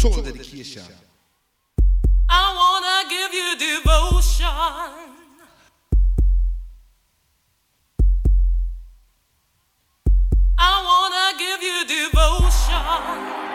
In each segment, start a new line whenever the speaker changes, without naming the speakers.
Total dedication.
I wanna give you devotion. I wanna give you devotion.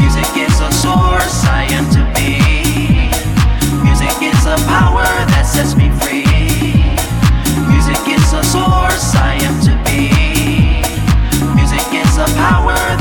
Music is a source I am to be. Music is a power that sets me free. Music is a source I am to be. Music is a power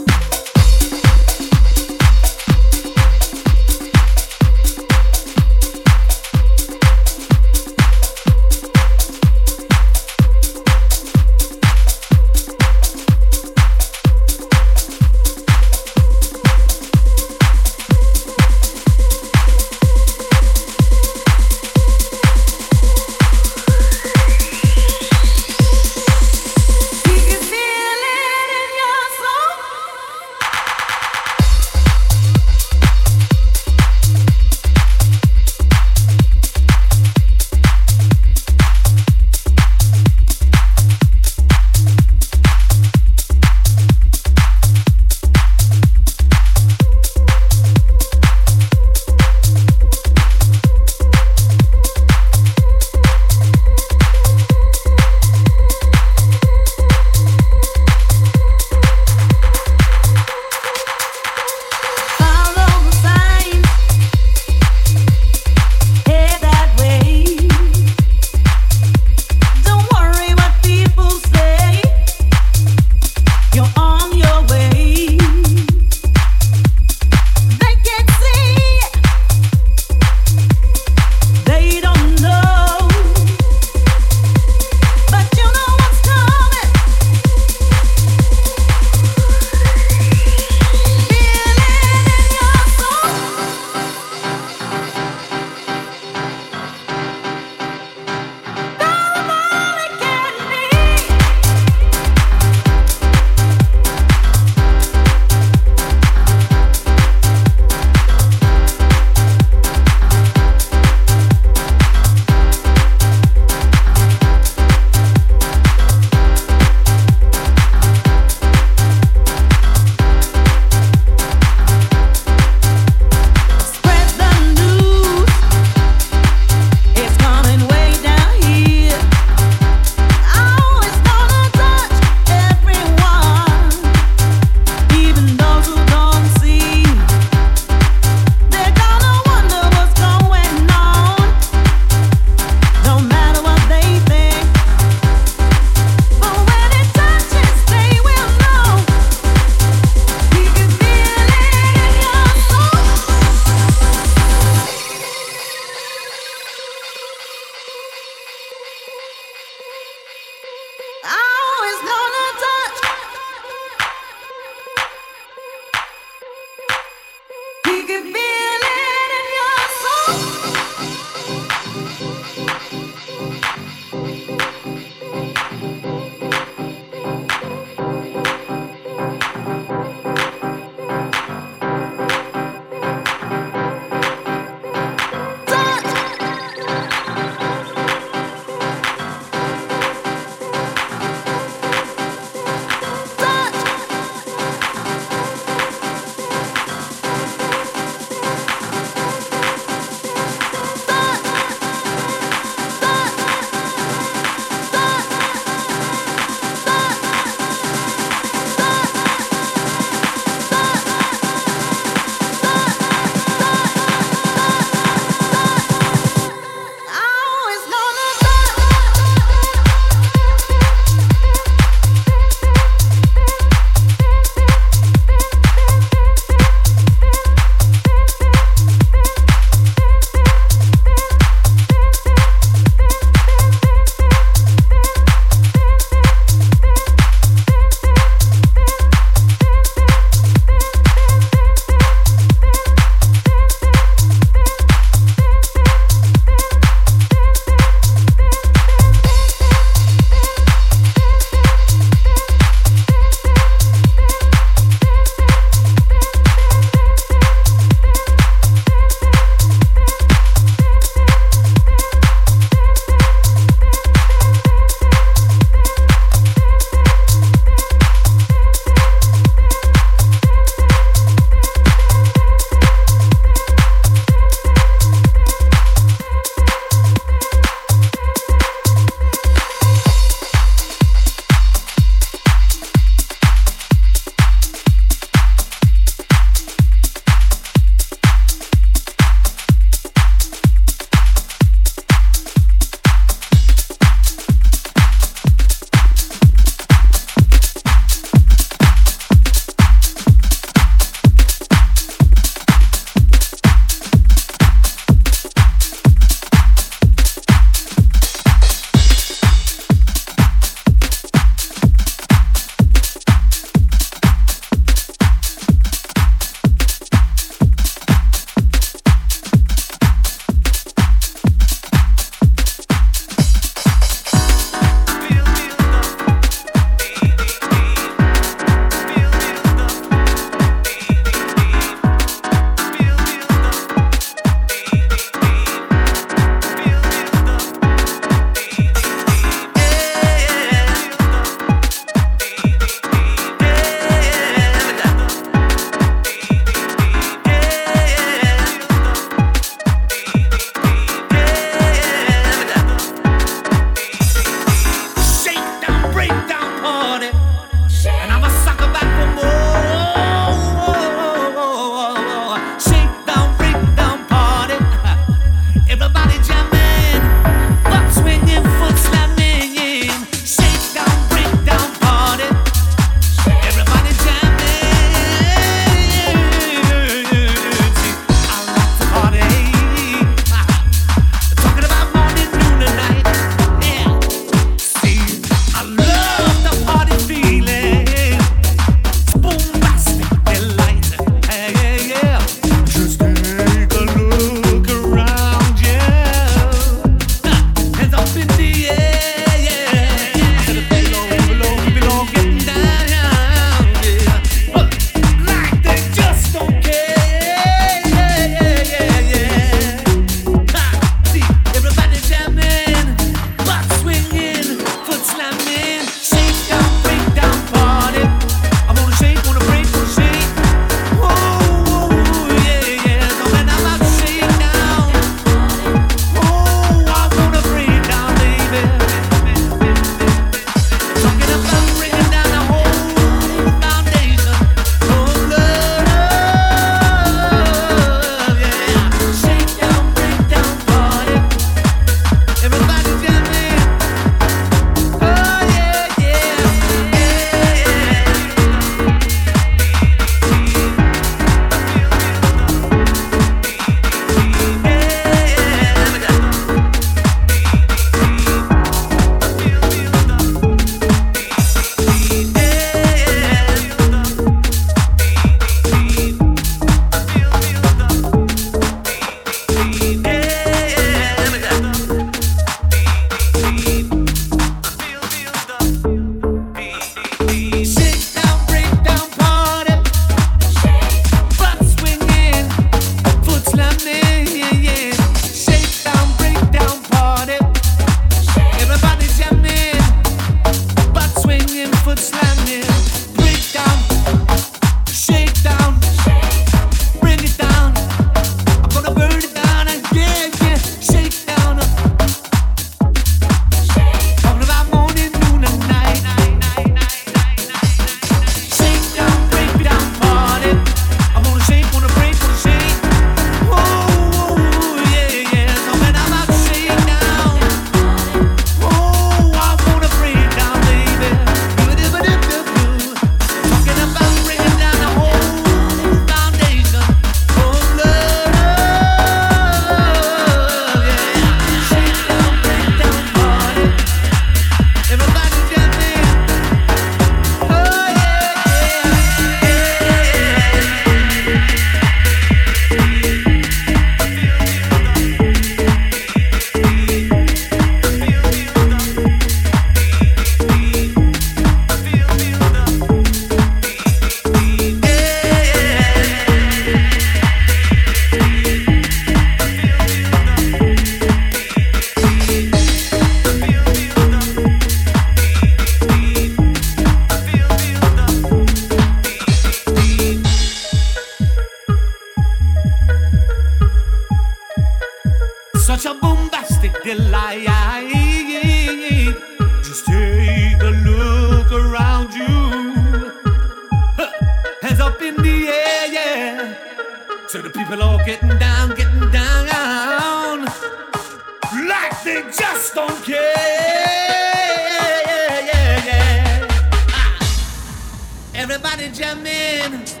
Everybody jam in.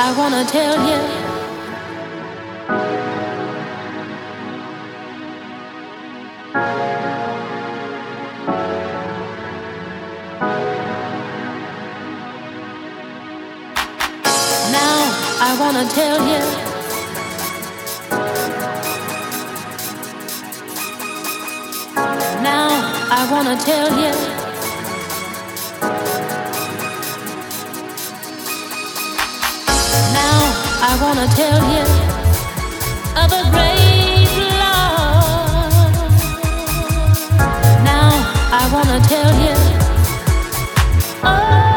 I wanna tell you. Now I wanna tell you. Now I wanna tell you. wanna tell you of a great love. Now I wanna tell you. Oh.